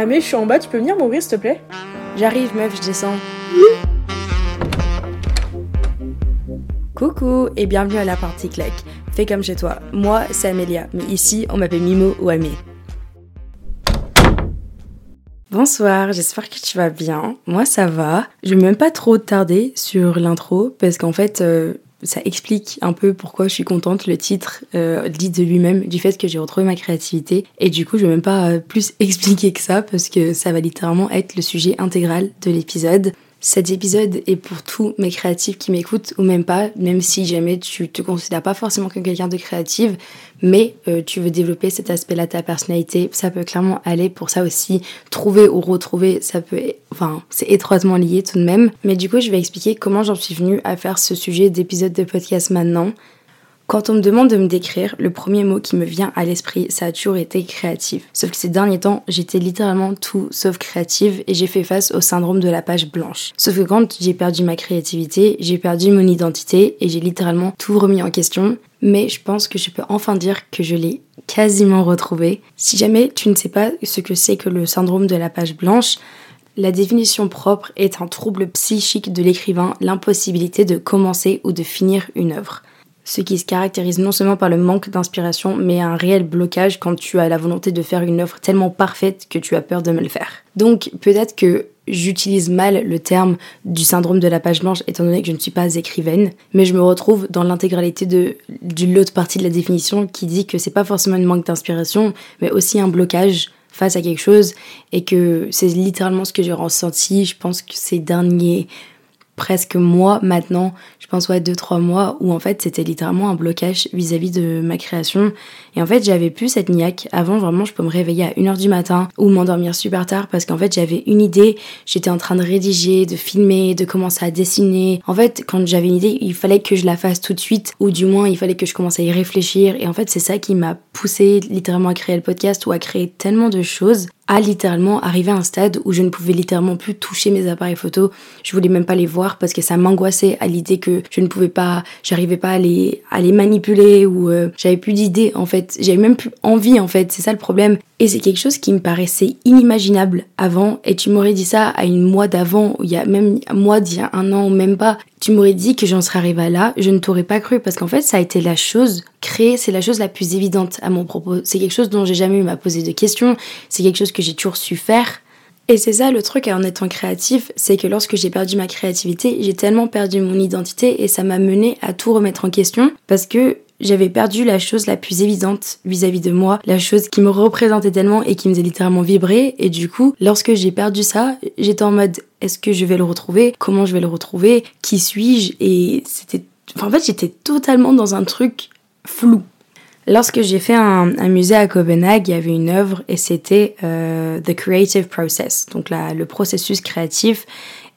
Ah je suis en bas, tu peux venir m'ouvrir s'il te plaît? J'arrive meuf, je descends. Coucou et bienvenue à la partie claque. Fais comme chez toi. Moi, c'est Amélia, mais ici, on m'appelle Mimo ou Amé. Bonsoir, j'espère que tu vas bien. Moi, ça va. Je vais même pas trop tarder sur l'intro parce qu'en fait, euh, ça explique un peu pourquoi je suis contente. Le titre euh, dit de lui-même du fait que j'ai retrouvé ma créativité. Et du coup, je vais même pas euh, plus expliquer que ça parce que ça va littéralement être le sujet intégral de l'épisode. Cet épisode est pour tous mes créatifs qui m'écoutent ou même pas, même si jamais tu te considères pas forcément comme quelqu'un de créative, mais euh, tu veux développer cet aspect-là de ta personnalité, ça peut clairement aller pour ça aussi. Trouver ou retrouver, ça peut, enfin, c'est étroitement lié tout de même. Mais du coup, je vais expliquer comment j'en suis venue à faire ce sujet d'épisode de podcast maintenant. Quand on me demande de me décrire, le premier mot qui me vient à l'esprit, ça a toujours été créative. Sauf que ces derniers temps, j'étais littéralement tout sauf créative et j'ai fait face au syndrome de la page blanche. Sauf que quand j'ai perdu ma créativité, j'ai perdu mon identité et j'ai littéralement tout remis en question. Mais je pense que je peux enfin dire que je l'ai quasiment retrouvé. Si jamais tu ne sais pas ce que c'est que le syndrome de la page blanche, la définition propre est un trouble psychique de l'écrivain, l'impossibilité de commencer ou de finir une œuvre ce qui se caractérise non seulement par le manque d'inspiration, mais un réel blocage quand tu as la volonté de faire une œuvre tellement parfaite que tu as peur de me le faire. Donc peut-être que j'utilise mal le terme du syndrome de la page blanche étant donné que je ne suis pas écrivaine, mais je me retrouve dans l'intégralité de, l'autre partie de la définition qui dit que c'est pas forcément un manque d'inspiration, mais aussi un blocage face à quelque chose et que c'est littéralement ce que j'ai ressenti, je pense que ces derniers presque mois maintenant, je pense ouais deux trois mois où en fait c'était littéralement un blocage vis-à-vis de ma création et en fait j'avais plus cette niaque avant vraiment je peux me réveiller à 1h du matin ou m'endormir super tard parce qu'en fait j'avais une idée j'étais en train de rédiger de filmer de commencer à dessiner en fait quand j'avais une idée il fallait que je la fasse tout de suite ou du moins il fallait que je commence à y réfléchir et en fait c'est ça qui m'a poussé littéralement à créer le podcast ou à créer tellement de choses à littéralement arriver à un stade où je ne pouvais littéralement plus toucher mes appareils photo. Je voulais même pas les voir parce que ça m'angoissait à l'idée que je ne pouvais pas, j'arrivais pas à les, à les manipuler ou euh, j'avais plus d'idées en fait. J'avais même plus envie en fait. C'est ça le problème. Et c'est quelque chose qui me paraissait inimaginable avant. Et tu m'aurais dit ça à une mois d'avant, il y a même un mois d'il y a un an ou même pas. Tu m'aurais dit que j'en serais arrivée là, je ne t'aurais pas cru parce qu'en fait, ça a été la chose créée, c'est la chose la plus évidente à mon propos. C'est quelque chose dont j'ai jamais eu à poser de questions. C'est quelque chose que j'ai toujours su faire. Et c'est ça le truc en étant créatif, c'est que lorsque j'ai perdu ma créativité, j'ai tellement perdu mon identité et ça m'a mené à tout remettre en question parce que j'avais perdu la chose la plus évidente vis-à-vis de moi, la chose qui me représentait tellement et qui me faisait littéralement vibrer. Et du coup, lorsque j'ai perdu ça, j'étais en mode est-ce que je vais le retrouver? Comment je vais le retrouver? Qui suis-je? Et c'était. en fait, j'étais totalement dans un truc flou. Lorsque j'ai fait un, musée à Copenhague, il y avait une œuvre et c'était euh, The Creative Process, donc le processus créatif.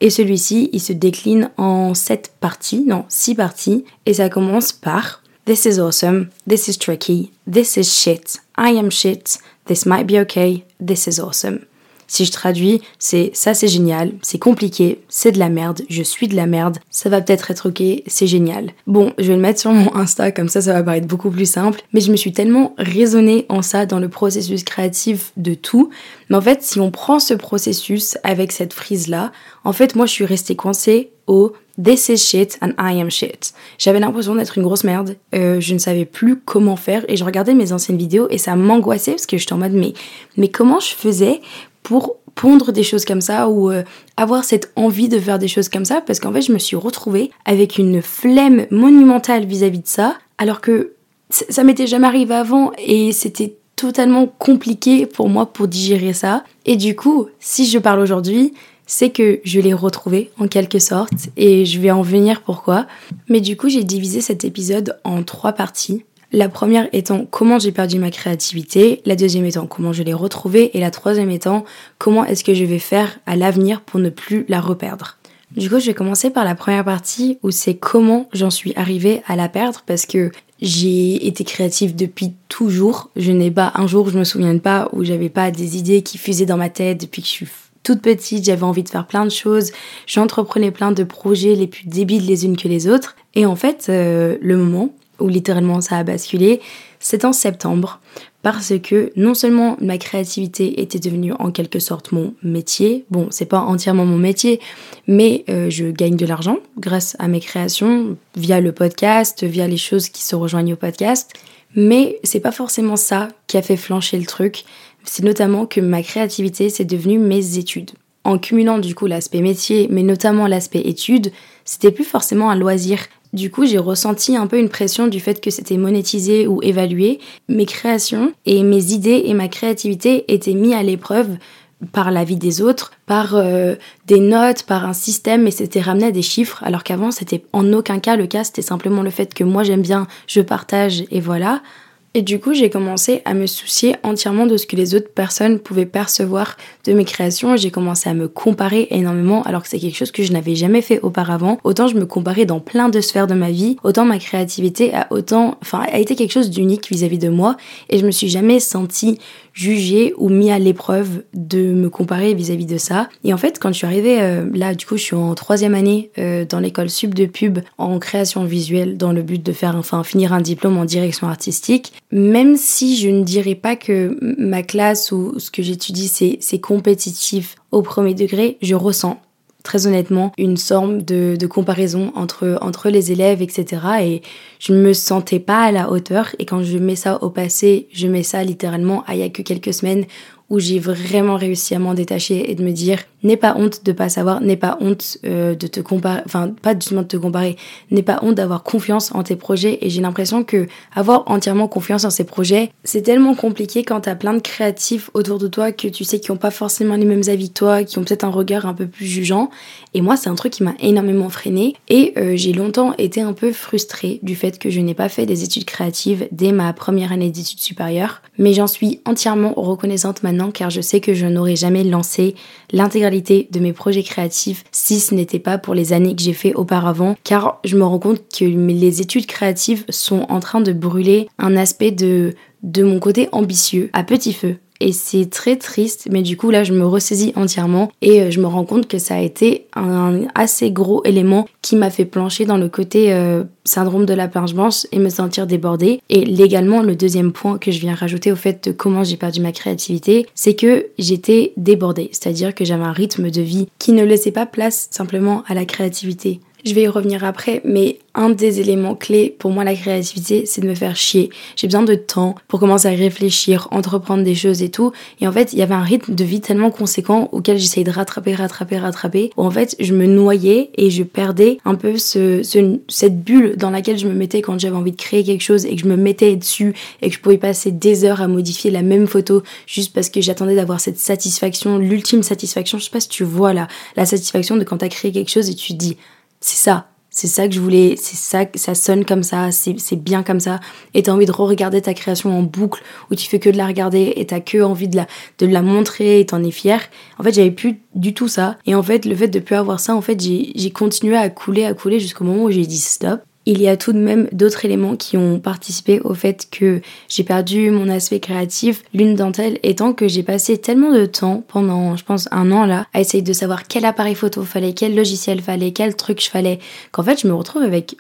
Et celui-ci, il se décline en sept parties, non, six parties. Et ça commence par This is awesome. This is tricky. This is shit. I am shit. This might be okay. This is awesome. Si je traduis, c'est ça c'est génial, c'est compliqué, c'est de la merde, je suis de la merde, ça va peut-être être ok, c'est génial. Bon, je vais le mettre sur mon Insta, comme ça ça va paraître beaucoup plus simple, mais je me suis tellement raisonnée en ça dans le processus créatif de tout. Mais en fait, si on prend ce processus avec cette frise-là, en fait, moi je suis restée coincée au This is shit and I am shit. J'avais l'impression d'être une grosse merde. Euh, je ne savais plus comment faire et je regardais mes anciennes vidéos et ça m'angoissait parce que j'étais en mode mais, mais comment je faisais pour pondre des choses comme ça ou euh, avoir cette envie de faire des choses comme ça? Parce qu'en fait je me suis retrouvée avec une flemme monumentale vis-à-vis de ça alors que ça m'était jamais arrivé avant et c'était totalement compliqué pour moi pour digérer ça. Et du coup, si je parle aujourd'hui, c'est que je l'ai retrouvé en quelque sorte et je vais en venir pourquoi. Mais du coup, j'ai divisé cet épisode en trois parties. La première étant comment j'ai perdu ma créativité, la deuxième étant comment je l'ai retrouvée et la troisième étant comment est-ce que je vais faire à l'avenir pour ne plus la reperdre. Du coup, je vais commencer par la première partie où c'est comment j'en suis arrivée à la perdre parce que j'ai été créative depuis toujours. Je n'ai pas un jour, je me souviens pas, où j'avais pas des idées qui fusaient dans ma tête depuis que je suis toute petite, j'avais envie de faire plein de choses, j'entreprenais plein de projets les plus débiles les unes que les autres. Et en fait, euh, le moment où littéralement ça a basculé, c'est en septembre, parce que non seulement ma créativité était devenue en quelque sorte mon métier, bon, c'est pas entièrement mon métier, mais euh, je gagne de l'argent grâce à mes créations via le podcast, via les choses qui se rejoignent au podcast. Mais c'est pas forcément ça qui a fait flancher le truc. C'est notamment que ma créativité, c'est devenu mes études. En cumulant du coup l'aspect métier, mais notamment l'aspect études, c'était plus forcément un loisir. Du coup, j'ai ressenti un peu une pression du fait que c'était monétisé ou évalué. Mes créations et mes idées et ma créativité étaient mis à l'épreuve par la vie des autres, par euh, des notes, par un système, et c'était ramené à des chiffres, alors qu'avant c'était en aucun cas le cas, c'était simplement le fait que moi j'aime bien, je partage, et voilà. Et du coup, j'ai commencé à me soucier entièrement de ce que les autres personnes pouvaient percevoir de mes créations. J'ai commencé à me comparer énormément alors que c'est quelque chose que je n'avais jamais fait auparavant. Autant je me comparais dans plein de sphères de ma vie, autant ma créativité a autant, enfin, a été quelque chose d'unique vis-à-vis de moi et je me suis jamais sentie jugée ou mis à l'épreuve de me comparer vis-à-vis de ça. Et en fait, quand je suis arrivée euh, là, du coup, je suis en troisième année euh, dans l'école sub de pub en création visuelle dans le but de faire, enfin, finir un diplôme en direction artistique. Même si je ne dirais pas que ma classe ou ce que j'étudie c'est compétitif au premier degré, je ressens très honnêtement une sorte de, comparaison entre, les élèves, etc. Et je me sentais pas à la hauteur. Et quand je mets ça au passé, je mets ça littéralement à il y a que quelques semaines où j'ai vraiment réussi à m'en détacher et de me dire n'aie pas honte de pas savoir, n'aie pas honte euh, de te comparer, enfin pas justement de te comparer, n'aie pas honte d'avoir confiance en tes projets. Et j'ai l'impression que avoir entièrement confiance en ces projets, c'est tellement compliqué quand t'as plein de créatifs autour de toi que tu sais qui ont pas forcément les mêmes avis que toi, qui ont peut-être un regard un peu plus jugeant et moi c'est un truc qui m'a énormément freiné. Et euh, j'ai longtemps été un peu frustrée du fait que je n'ai pas fait des études créatives dès ma première année d'études supérieures, mais j'en suis entièrement reconnaissante maintenant car je sais que je n'aurais jamais lancé l'intégralité de mes projets créatifs si ce n'était pas pour les années que j'ai fait auparavant. Car je me rends compte que les études créatives sont en train de brûler un aspect de de mon côté ambitieux à petit feu et c'est très triste mais du coup là je me ressaisis entièrement et euh, je me rends compte que ça a été un assez gros élément qui m'a fait plancher dans le côté euh, syndrome de la planche blanche et me sentir débordée. Et légalement le deuxième point que je viens rajouter au fait de comment j'ai perdu ma créativité c'est que j'étais débordée. C'est-à-dire que j'avais un rythme de vie qui ne laissait pas place simplement à la créativité je vais y revenir après, mais un des éléments clés pour moi la créativité, c'est de me faire chier. J'ai besoin de temps pour commencer à réfléchir, entreprendre des choses et tout. Et en fait, il y avait un rythme de vie tellement conséquent auquel j'essayais de rattraper, rattraper, rattraper, où en fait, je me noyais et je perdais un peu ce, cette bulle dans laquelle je me mettais quand j'avais envie de créer quelque chose et que je me mettais dessus et que je pouvais passer des heures à modifier la même photo juste parce que j'attendais d'avoir cette satisfaction, l'ultime satisfaction. Je sais pas si tu vois là, la satisfaction de quand t'as créé quelque chose et tu dis c'est ça. C'est ça que je voulais, c'est ça, ça sonne comme ça, c'est bien comme ça. Et t'as envie de re-regarder ta création en boucle, où tu fais que de la regarder et t'as que envie de la, de la montrer et t'en es fier. En fait, j'avais plus du tout ça. Et en fait, le fait de plus avoir ça, en fait, j'ai continué à couler, à couler jusqu'au moment où j'ai dit stop il y a tout de même d'autres éléments qui ont participé au fait que j'ai perdu mon aspect créatif. L'une d'entre elles étant que j'ai passé tellement de temps pendant, je pense, un an là, à essayer de savoir quel appareil photo fallait, quel logiciel fallait, quel truc je fallait, qu'en fait je me retrouve avec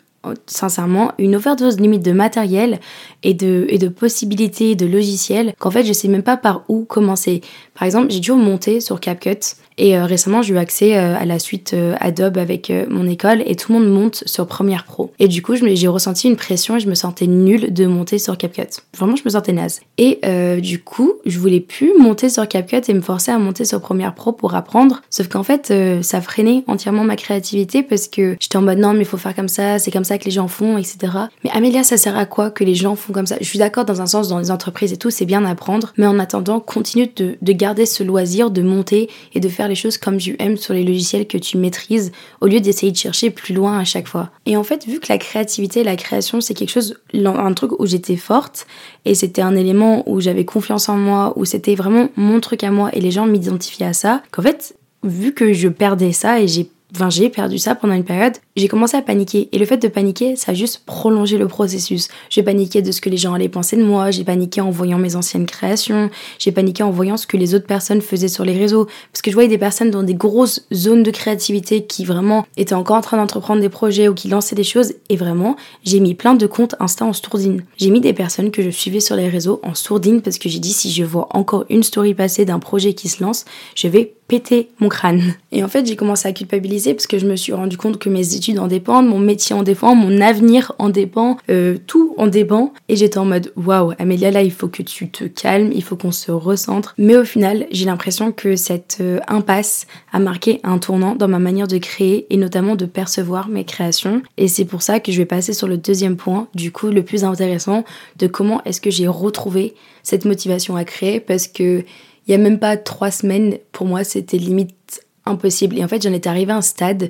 sincèrement une overdose limite de matériel et de, et de possibilités de logiciels qu'en fait je sais même pas par où commencer. Par exemple, j'ai dû monter sur CapCut et euh, récemment, j'ai eu accès euh, à la suite euh, Adobe avec mon école et tout le monde monte sur Premiere Pro. Et du coup, j'ai ressenti une pression et je me sentais nulle de monter sur CapCut. Vraiment, je me sentais naze. Et du coup, je voulais plus monter sur CapCut et me forcer à monter sur Premiere Pro pour apprendre. Sauf qu'en fait, ça freinait entièrement ma créativité parce que j'étais en mode non, mais il faut faire comme ça, c'est comme ça que les gens font, etc. Mais Amélia, ça sert à quoi que les gens font comme ça? Je suis d'accord dans un sens, dans les entreprises et tout, c'est bien d'apprendre. Mais en attendant, continue de, de garder ce loisir de monter et de faire les choses comme tu aimes sur les logiciels que tu maîtrises au lieu d'essayer de chercher plus loin à chaque fois. Et en fait, vu que la créativité, la création, c'est quelque chose, un truc où j'étais forte et c'était un élément où j'avais confiance en moi, où c'était vraiment mon truc à moi et les gens m'identifiaient à ça, qu'en fait, vu que je perdais ça et j'ai Enfin, j'ai perdu ça pendant une période. J'ai commencé à paniquer. Et le fait de paniquer, ça a juste prolongé le processus. J'ai paniqué de ce que les gens allaient penser de moi, j'ai paniqué en voyant mes anciennes créations, j'ai paniqué en voyant ce que les autres personnes faisaient sur les réseaux. Parce que je voyais des personnes dans des grosses zones de créativité qui vraiment étaient encore en train d'entreprendre des projets ou qui lançaient des choses. Et vraiment, j'ai mis plein de comptes Insta en sourdine. J'ai mis des personnes que je suivais sur les réseaux en sourdine parce que j'ai dit si je vois encore une story passer d'un projet qui se lance, je vais péter mon crâne. Et en fait, j'ai commencé à culpabiliser parce que je me suis rendu compte que mes en dépendent, mon métier en dépend, mon avenir en dépend, euh, tout en dépend. Et j'étais en mode waouh, Amélia, là, il faut que tu te calmes, il faut qu'on se recentre. Mais au final, j'ai l'impression que cette euh, impasse a marqué un tournant dans ma manière de créer et notamment de percevoir mes créations. Et c'est pour ça que je vais passer sur le deuxième point, du coup, le plus intéressant, de comment est-ce que j'ai retrouvé cette motivation à créer parce que il y a même pas trois semaines, pour moi, c'était limite impossible. Et en fait, j'en étais arrivée à un stade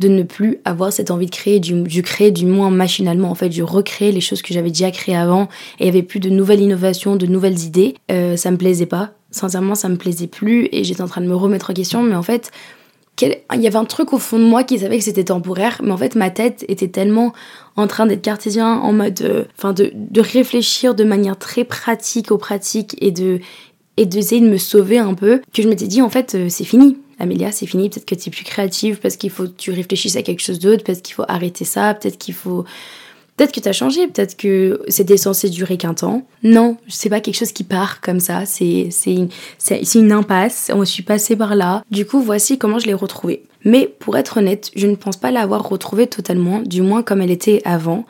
de ne plus avoir cette envie de créer, du, créer du moins machinalement. En fait, je recréais les choses que j'avais déjà créées avant et il y avait plus de nouvelles innovations, de nouvelles idées. Euh, ça me plaisait pas. Sincèrement, ça me plaisait plus et j'étais en train de me remettre en question. Mais en fait, il y avait un truc au fond de moi qui savait que c'était temporaire, mais en fait ma tête était tellement en train d'être cartésien, en mode, euh, enfin de, de, réfléchir de manière très pratique aux pratiques et de et d'essayer de me sauver un peu, que je m'étais dit en fait euh, c'est fini. Amélia, c'est fini, peut-être que tu es plus créative parce qu'il faut que tu réfléchisses à quelque chose d'autre, peut-être qu'il faut arrêter ça, peut-être qu'il faut Peut-être que tu as changé, peut-être que c'était censé durer qu'un temps. Non, c'est pas quelque chose qui part comme ça, c'est une, une impasse, on suis passée par là. Du coup, voici comment je l'ai retrouvée. Mais pour être honnête, je ne pense pas l'avoir retrouvée totalement, du moins comme elle était avant.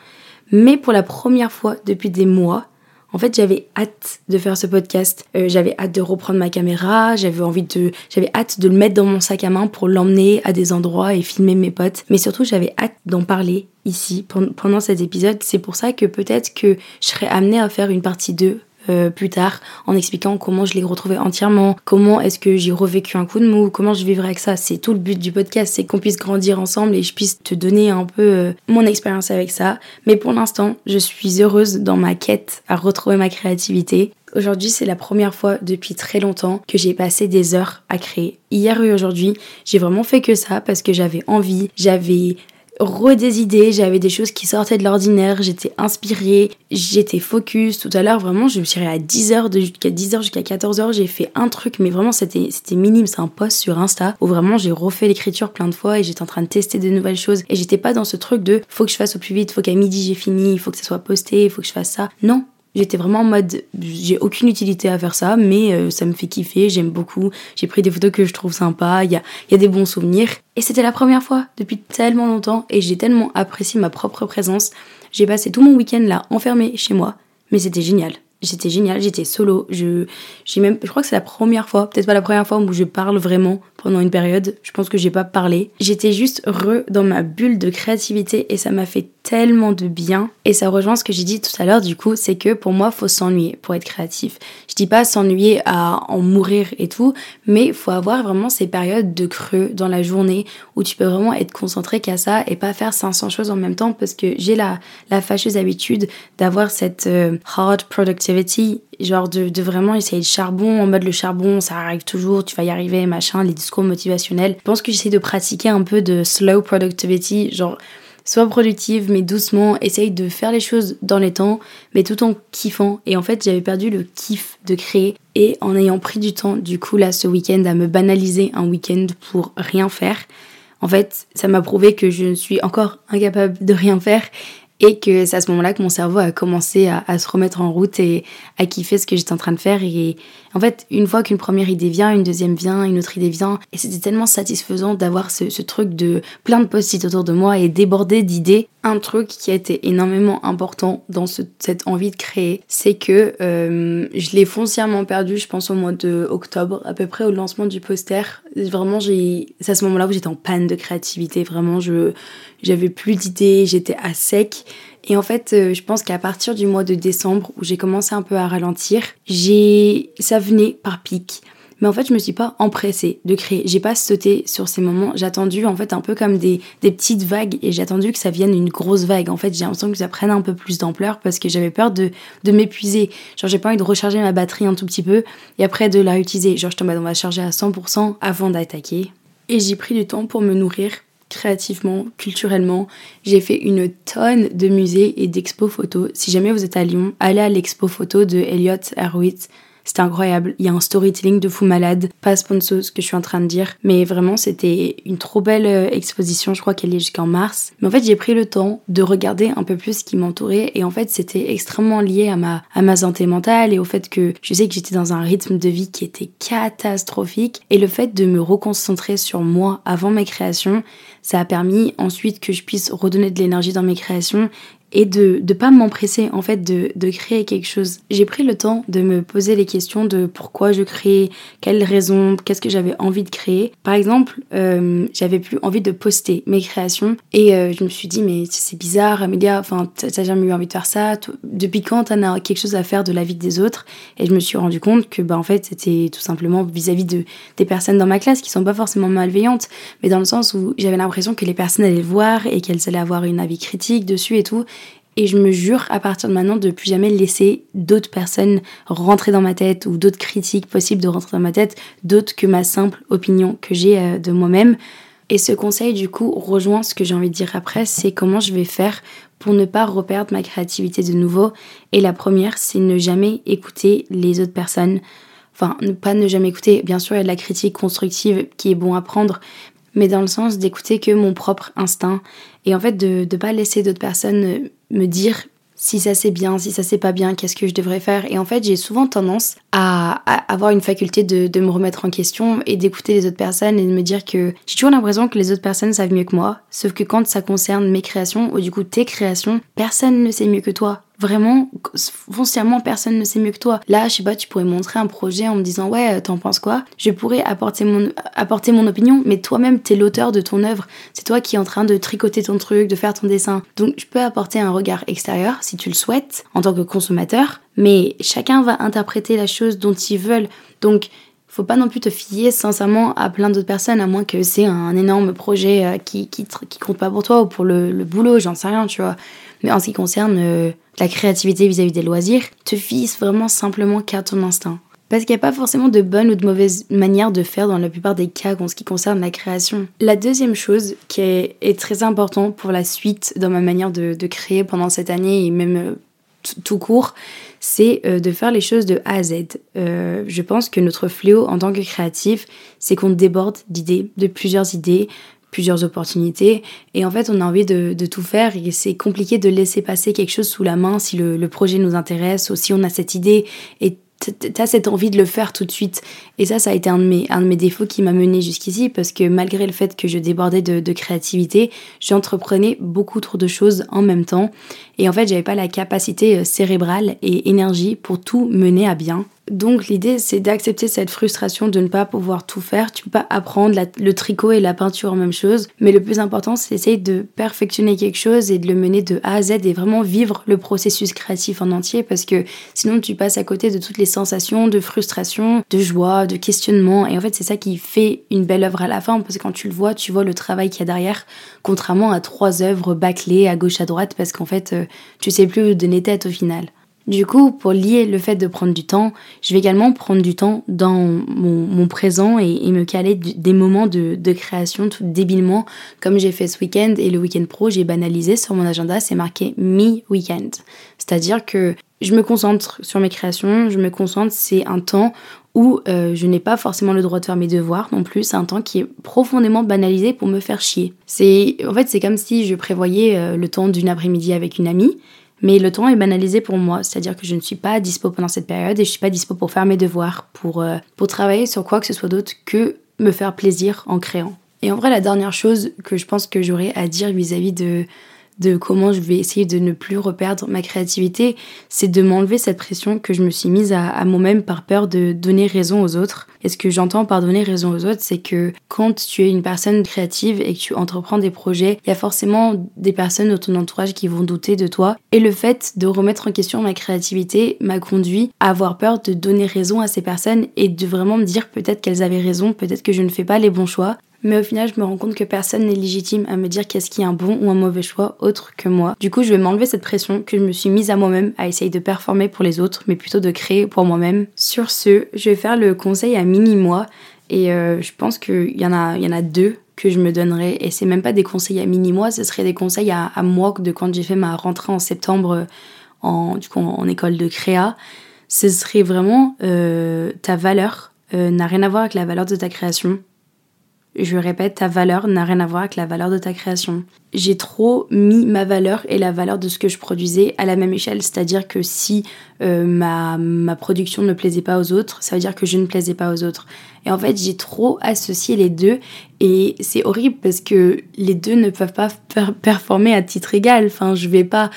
Mais pour la première fois depuis des mois, en fait, j'avais hâte de faire ce podcast. Euh, j'avais hâte de reprendre ma caméra. J'avais envie de, j'avais hâte de le mettre dans mon sac à main pour l'emmener à des endroits et filmer mes potes. Mais surtout, j'avais hâte d'en parler ici pendant cet épisode. C'est pour ça que peut-être que je serais amenée à faire une partie 2 euh, plus tard en expliquant comment je l'ai retrouvé entièrement, comment est-ce que j'ai revécu un coup de mou, comment je vivrai avec ça. C'est tout le but du podcast, c'est qu'on puisse grandir ensemble et je puisse te donner un peu euh, mon expérience avec ça. Mais pour l'instant, je suis heureuse dans ma quête à retrouver ma créativité. Aujourd'hui, c'est la première fois depuis très longtemps que j'ai passé des heures à créer. Hier et aujourd'hui, j'ai vraiment fait que ça parce que j'avais envie, j'avais re des idées, j'avais des choses qui sortaient de l'ordinaire, j'étais inspirée, j'étais focus. Tout à l'heure, vraiment, je me suis à 10h, jusqu'à 10h jusqu'à 14h, j'ai fait un truc, mais vraiment, c'était, minime. C'est un post sur Insta où vraiment j'ai refait l'écriture plein de fois et j'étais en train de tester de nouvelles choses. Et j'étais pas dans ce truc de faut que je fasse au plus vite, faut qu'à midi j'ai fini, il faut que ça soit posté, faut que je fasse ça. Non, J'étais vraiment en mode, j'ai aucune utilité à faire ça, mais euh, ça me fait kiffer, j'aime beaucoup. J'ai pris des photos que je trouve sympas, il y a, y a des bons souvenirs. Et c'était la première fois depuis tellement longtemps et j'ai tellement apprécié ma propre présence. J'ai passé tout mon week-end là, enfermé chez moi, mais c'était génial. J'étais génial, j'étais solo. Je, j'ai même, je crois que c'est la première fois, peut-être pas la première fois où je parle vraiment pendant une période. Je pense que j'ai pas parlé. J'étais juste heureux dans ma bulle de créativité et ça m'a fait tellement de bien. Et ça rejoint ce que j'ai dit tout à l'heure, du coup, c'est que pour moi, faut s'ennuyer pour être créatif. Je dis pas s'ennuyer à en mourir et tout, mais faut avoir vraiment ces périodes de creux dans la journée où tu peux vraiment être concentré qu'à ça et pas faire 500 choses en même temps parce que j'ai la, la fâcheuse habitude d'avoir cette euh, hard productivity genre de, de, vraiment essayer le charbon en mode le charbon ça arrive toujours tu vas y arriver machin les discours motivationnels je pense que j'essaie de pratiquer un peu de slow productivity genre sois productive mais doucement, essaye de faire les choses dans les temps, mais tout en kiffant. Et en fait, j'avais perdu le kiff de créer et en ayant pris du temps, du coup, là, ce week-end, à me banaliser un week-end pour rien faire. En fait, ça m'a prouvé que je suis encore incapable de rien faire et que c'est à ce moment-là que mon cerveau a commencé à, se remettre en route et à kiffer ce que j'étais en train de faire. Et en fait, une fois qu'une première idée vient, une deuxième vient, une autre idée vient, et c'était tellement satisfaisant d'avoir ce, truc de plein de post-it autour de moi et déborder d'idées. Un truc qui a été énormément important dans ce, cette envie de créer, c'est que euh, je l'ai foncièrement perdu, je pense au mois de octobre, à peu près au lancement du poster. Vraiment, j'ai, c'est à ce moment-là où j'étais en panne de créativité. Vraiment, je j'avais plus d'idées, j'étais à sec. Et en fait, euh, je pense qu'à partir du mois de décembre, où j'ai commencé un peu à ralentir, j'ai, ça venait par pic. Mais en fait, je me suis pas empressée de créer. J'ai pas sauté sur ces moments. J'ai attendu, en fait, un peu comme des, des petites vagues et j'ai attendu que ça vienne une grosse vague. En fait, j'ai l'impression que ça prenne un peu plus d'ampleur parce que j'avais peur de, de m'épuiser. Genre, j'ai pas envie de recharger ma batterie un tout petit peu et après de la réutiliser. Genre, je tombe, on va charger à 100% avant d'attaquer. Et j'ai pris du temps pour me nourrir créativement, culturellement. J'ai fait une tonne de musées et d'expos photos. Si jamais vous êtes à Lyon, allez à l'expo photo de Elliot Erwitz. C'était incroyable. Il y a un storytelling de fou malade. Pas sponsor ce que je suis en train de dire. Mais vraiment, c'était une trop belle euh, exposition. Je crois qu'elle est jusqu'en mars. Mais en fait, j'ai pris le temps de regarder un peu plus ce qui m'entourait. Et en fait, c'était extrêmement lié à ma, à ma santé mentale et au fait que je sais que j'étais dans un rythme de vie qui était catastrophique. Et le fait de me reconcentrer sur moi avant mes créations, ça a permis ensuite que je puisse redonner de l'énergie dans mes créations et de ne pas m'empresser en fait de, de, créer quelque chose. J'ai pris le temps de me poser les questions de pourquoi je crée, quelles raisons, qu'est-ce que j'avais envie de créer. Par exemple, euh, j'avais plus envie de poster mes créations et euh, je me suis dit mais c'est bizarre Amélia, enfin t'as jamais eu envie de faire ça, depuis quand t'en as quelque chose à faire de la vie des autres? Et je me suis rendu compte que bah en fait c'était tout simplement vis-à-vis de des personnes dans ma classe qui sont pas forcément malveillantes, mais dans le sens où j'avais l'impression que les personnes allaient le voir et qu'elles allaient avoir une avis critique dessus et tout et je me jure à partir de maintenant de plus jamais laisser d'autres personnes rentrer dans ma tête ou d'autres critiques possibles de rentrer dans ma tête, d'autres que ma simple opinion que j'ai euh, de moi-même. Et ce conseil, du coup, rejoint ce que j'ai envie de dire après, c'est comment je vais faire pour ne pas reperdre ma créativité de nouveau. Et la première, c'est ne jamais écouter les autres personnes. Enfin, ne pas ne jamais écouter. Bien sûr, il y a de la critique constructive qui est bon à prendre, mais dans le sens d'écouter que mon propre instinct et en fait de ne pas laisser d'autres personnes me dire si ça c'est bien, si ça c'est pas bien, qu'est-ce que je devrais faire. Et en fait, j'ai souvent tendance à, avoir une faculté de, de, me remettre en question et d'écouter les autres personnes et de me dire que j'ai toujours l'impression que les autres personnes savent mieux que moi. Sauf que quand ça concerne mes créations, ou du coup tes créations, personne ne sait mieux que toi vraiment, foncièrement, personne ne sait mieux que toi. Là, je sais pas, tu pourrais montrer un projet en me disant, ouais, euh, t'en penses quoi? Je pourrais apporter mon, apporter mon opinion, mais toi-même, t'es l'auteur de ton œuvre. C'est toi qui es en train de tricoter ton truc, de faire ton dessin. Donc, je peux apporter un regard extérieur, si tu le souhaites, en tant que consommateur, mais chacun va interpréter la chose dont il veut. Donc, faut pas non plus te fier sincèrement à plein d'autres personnes, à moins que c'est un énorme projet euh, qui, qui, qui, compte pas pour toi ou pour le, le boulot, j'en sais rien, tu vois. Mais en ce qui concerne euh, la créativité vis-à-vis des loisirs, te fie vraiment simplement qu'à ton instinct. Parce qu'il n'y a pas forcément de bonne ou de mauvaise manière de faire dans la plupart des cas en ce qui concerne la création. La deuxième chose qui est, très importante pour la suite dans ma manière de, créer pendant cette année et même euh, tout court, c'est euh, de faire les choses de A à Z. je pense que notre fléau en tant que créatif, c'est qu'on déborde d'idées, de plusieurs idées, plusieurs opportunités. Et en fait, on a envie de, tout faire et c'est compliqué de laisser passer quelque chose sous la main si le, projet nous intéresse ou si on a cette idée et t'as cette envie de le faire tout de suite. Et ça, ça a été un de mes, défauts qui m'a mené jusqu'ici parce que malgré le fait que je débordais de, de créativité, j'entreprenais beaucoup trop de choses en même temps. Et en fait, j'avais pas la capacité euh, cérébrale et énergie pour tout mener à bien. Donc l'idée c'est d'accepter cette frustration de ne pas pouvoir tout faire. Tu peux pas apprendre le tricot et la peinture en même chose. Mais le plus important c'est d'essayer de perfectionner quelque chose et de le mener de A à Z et vraiment vivre le processus créatif en entier parce que sinon tu passes à côté de toutes les sensations de frustration, de joie, de questionnement. Et en fait c'est ça qui fait une belle œuvre à la fin parce que quand tu le vois, tu vois le travail qu'il y a derrière contrairement à trois œuvres bâclées à gauche à droite parce qu'en fait euh, tu sais plus où donner tête au final. Du coup, pour lier le fait de prendre du temps, je vais également prendre du temps dans mon, présent et, me caler des moments de, création tout débilement, comme j'ai fait ce week-end et le week-end pro, j'ai banalisé sur mon agenda, c'est marqué mi-weekend. C'est-à-dire que je me concentre sur mes créations, je me concentre, c'est un temps où euh, je n'ai pas forcément le droit de faire mes devoirs non plus, c'est un temps qui est profondément banalisé pour me faire chier. C'est en fait c'est comme si je prévoyais euh, le temps d'une après-midi avec une amie mais le temps est banalisé pour moi, c'est-à-dire que je ne suis pas dispo pendant cette période et je suis pas dispo pour faire mes devoirs, pour, euh, pour travailler sur quoi que ce soit d'autre que me faire plaisir en créant. Et en vrai, la dernière chose que je pense que j'aurais à dire vis-à-vis de de comment je vais essayer de ne plus reperdre ma créativité, c'est de m'enlever cette pression que je me suis mise à, moi-même par peur de donner raison aux autres. Et ce que j'entends par donner raison aux autres, c'est que quand tu es une personne créative et que tu entreprends des projets, il y a forcément des personnes dans ton entourage qui vont douter de toi. Et le fait de remettre en question ma créativité m'a conduit à avoir peur de donner raison à ces personnes et de vraiment me dire peut-être qu'elles avaient raison, peut-être que je ne fais pas les bons choix. Mais au final, je me rends compte que personne n'est légitime à me dire qu'est-ce qui est un bon ou un mauvais choix autre que moi. Du coup, je vais m'enlever cette pression que je me suis mise à moi-même à essayer de performer pour les autres, mais plutôt de créer pour moi-même. Sur ce, je vais faire le conseil à mini-moi. Et euh, je pense qu'il y, en a, y en a deux que je me donnerais, et c'est même pas des conseils à mini-moi, ce serait des conseils à, moi de quand j'ai fait ma rentrée en septembre en, du coup, école de créa, ce serait vraiment euh, ta valeur euh, n'a rien à voir avec la valeur de ta création. Je répète, ta valeur n'a rien à voir avec la valeur de ta création. J'ai trop mis ma valeur et la valeur de ce que je produisais à la même échelle. C'est-à-dire que si euh, ma, ma production ne plaisait pas aux autres, ça veut dire que je ne plaisais pas aux autres. Et en fait, j'ai trop associé les deux et c'est horrible parce que les deux ne peuvent pas performer à titre égal. Enfin, je vais pas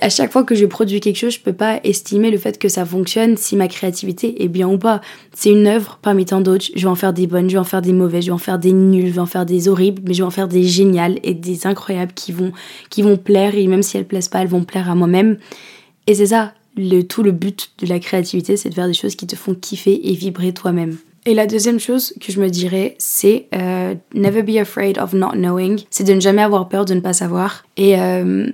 à chaque fois que je produis quelque chose, je peux pas estimer le fait que ça fonctionne si ma créativité est bien ou pas. C'est une œuvre parmi tant d'autres. Je vais en faire des bonnes, je vais en faire des mauvaises, je vais en faire des nuls, je vais en faire des horribles, mais je vais en faire des géniales et des incroyables qui vont, qui vont plaire et même si elles plaisent pas, elles vont plaire à moi-même. Et c'est ça, le, tout le but de la créativité, c'est de faire des choses qui te font kiffer et vibrer toi-même. Et la deuxième chose que je me dirais, c'est euh, never be afraid of not knowing. C'est de ne jamais avoir peur de ne pas savoir. Et euh,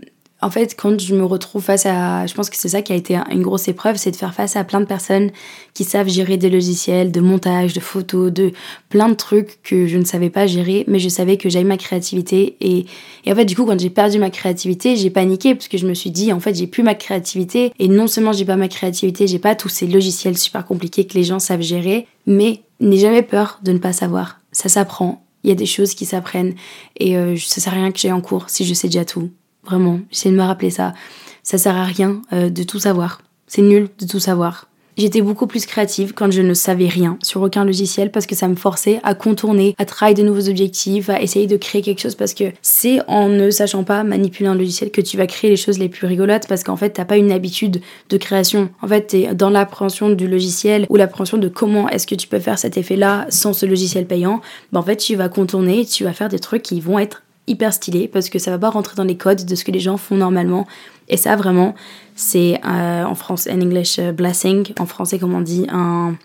en fait, quand je me retrouve face à. Je pense que c'est ça qui a été une grosse épreuve, c'est de faire face à plein de personnes qui savent gérer des logiciels, de montage, de photos, de plein de trucs que je ne savais pas gérer, mais je savais que j'avais ma créativité. Et, en fait, du coup, quand j'ai perdu ma créativité, j'ai paniqué parce que je me suis dit, en fait, j'ai plus ma créativité. Et non seulement j'ai pas ma créativité, j'ai pas tous ces logiciels super compliqués que les gens savent gérer, mais n'aie jamais peur de ne pas savoir. Ça s'apprend. Il y a des choses qui s'apprennent. Et euh, ça sert à rien que j'ai en cours si je sais déjà tout. Vraiment, j'essaie de me rappeler ça. Ça sert à rien euh, de tout savoir. C'est nul de tout savoir. J'étais beaucoup plus créative quand je ne savais rien sur aucun logiciel parce que ça me forçait à contourner, à travailler de nouveaux objectifs, à essayer de créer quelque chose parce que c'est en ne sachant pas manipuler un logiciel que tu vas créer les choses les plus rigolotes parce qu'en fait t'as pas une habitude de création. En fait t'es dans l'appréhension du logiciel ou l'appréhension de comment est-ce que tu peux faire cet effet là sans ce logiciel payant. Ben, en fait tu vas contourner, tu vas faire des trucs qui vont être hyper stylé parce que ça va pas rentrer dans les codes de ce que les gens font normalement. Et ça, vraiment, c'est euh, en France, en English, uh, blessing. En français, comme on dit, un,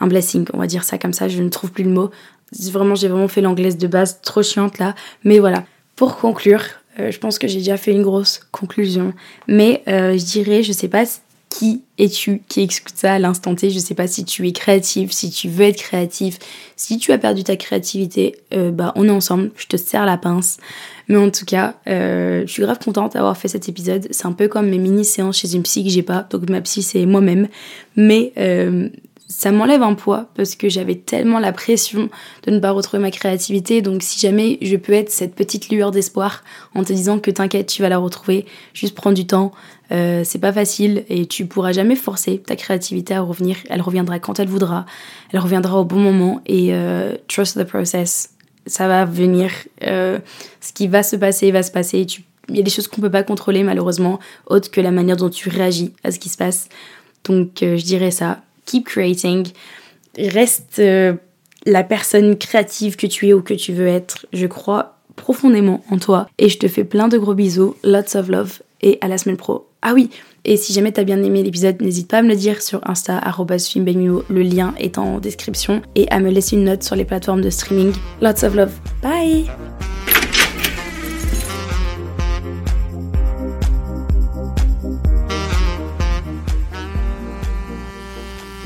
un blessing. On va dire ça comme ça, je ne trouve plus le mot. Vraiment, j'ai vraiment fait l'anglaise de base, trop chiante là. Mais voilà. Pour conclure, euh, je pense que j'ai déjà fait une grosse conclusion. Mais euh, je dirais, je sais pas qui es-tu qui écoute ça à l'instant T Je sais pas si tu es créatif, si tu veux être créatif, si tu as perdu ta créativité, euh, bah on est ensemble, je te serre la pince. Mais en tout cas, euh, je suis grave contente d'avoir fait cet épisode. C'est un peu comme mes mini-séances chez une psy que j'ai pas, donc ma psy c'est moi-même. Mais euh, ça m'enlève un poids parce que j'avais tellement la pression de ne pas retrouver ma créativité. Donc si jamais je peux être cette petite lueur d'espoir en te disant que t'inquiète, tu vas la retrouver, juste prends du temps, euh, c'est pas facile et tu pourras jamais forcer ta créativité à revenir. Elle reviendra quand elle voudra, elle reviendra au bon moment et euh, trust the process. Ça va venir, euh, ce qui va se passer va se passer. Il y a des choses qu'on peut pas contrôler malheureusement, autre que la manière dont tu réagis à ce qui se passe. Donc je dirais ça keep creating. Reste euh, la personne créative que tu es ou que tu veux être. Je crois profondément en toi et je te fais plein de gros bisous, lots of love et à la semaine pro. Ah oui, et si jamais t'as bien aimé l'épisode, n'hésite pas à me le dire sur Insta, le lien est en description, et à me laisser une note sur les plateformes de streaming. Lots of love. Bye